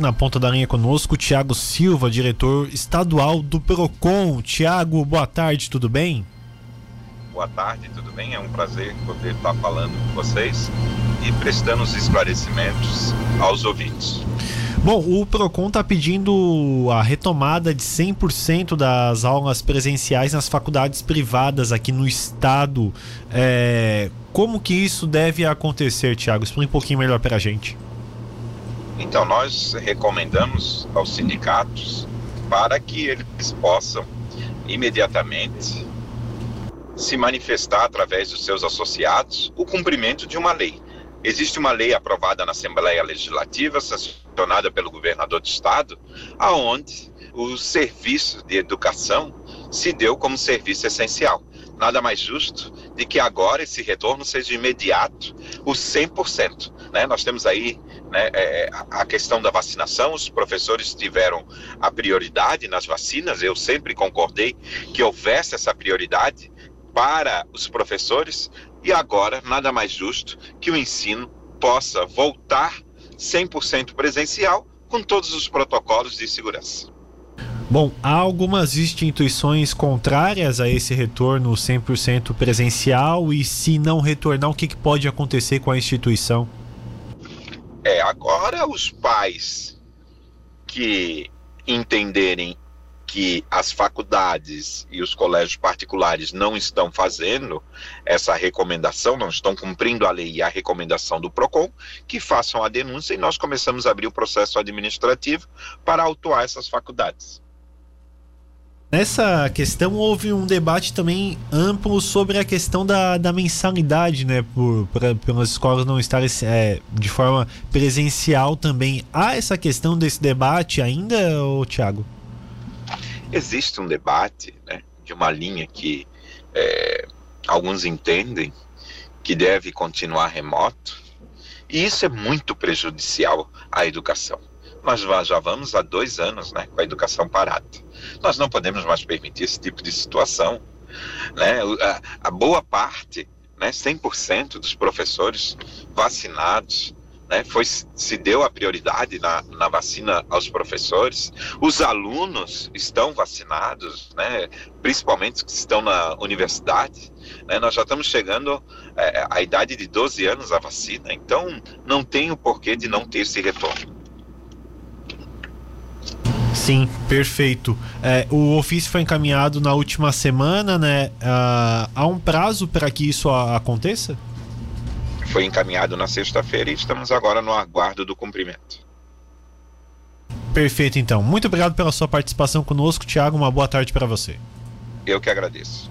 Na ponta da linha conosco, Tiago Silva, diretor estadual do Procon. Tiago, boa tarde, tudo bem? Boa tarde, tudo bem? É um prazer poder estar falando com vocês e prestando os esclarecimentos aos ouvintes. Bom, o Procon está pedindo a retomada de 100% das aulas presenciais nas faculdades privadas aqui no estado. É... Como que isso deve acontecer, Tiago? Explique um pouquinho melhor para a gente. Então, nós recomendamos aos sindicatos para que eles possam imediatamente se manifestar através dos seus associados o cumprimento de uma lei. Existe uma lei aprovada na Assembleia Legislativa, sancionada pelo governador do estado, aonde o serviço de educação se deu como serviço essencial. Nada mais justo de que agora esse retorno seja imediato, o 100%. Né? Nós temos aí né, é, a questão da vacinação, os professores tiveram a prioridade nas vacinas, eu sempre concordei que houvesse essa prioridade para os professores, e agora nada mais justo que o ensino possa voltar 100% presencial com todos os protocolos de segurança. Bom, há algumas instituições contrárias a esse retorno 100% presencial e se não retornar, o que, que pode acontecer com a instituição? Agora os pais que entenderem que as faculdades e os colégios particulares não estão fazendo essa recomendação, não estão cumprindo a lei e a recomendação do PROCON, que façam a denúncia e nós começamos a abrir o processo administrativo para autuar essas faculdades. Nessa questão houve um debate também amplo sobre a questão da, da mensalidade, né? Por, pra, pelas escolas não estarem é, de forma presencial também. Há essa questão desse debate ainda, Tiago? Existe um debate né, de uma linha que é, alguns entendem que deve continuar remoto, e isso é muito prejudicial à educação. Nós já vamos há dois anos né, com a educação parada. Nós não podemos mais permitir esse tipo de situação. Né? A, a boa parte, né, 100% dos professores vacinados, né, foi, se deu a prioridade na, na, vacina aos professores. Os alunos estão vacinados, né, principalmente os que estão na universidade. Né, nós já estamos chegando é, à idade de 12 anos a vacina, então não tem o porquê de não ter esse retorno. Sim, perfeito. É, o ofício foi encaminhado na última semana, né? Uh, há um prazo para que isso aconteça? Foi encaminhado na sexta-feira e estamos agora no aguardo do cumprimento. Perfeito, então. Muito obrigado pela sua participação conosco, Tiago. Uma boa tarde para você. Eu que agradeço.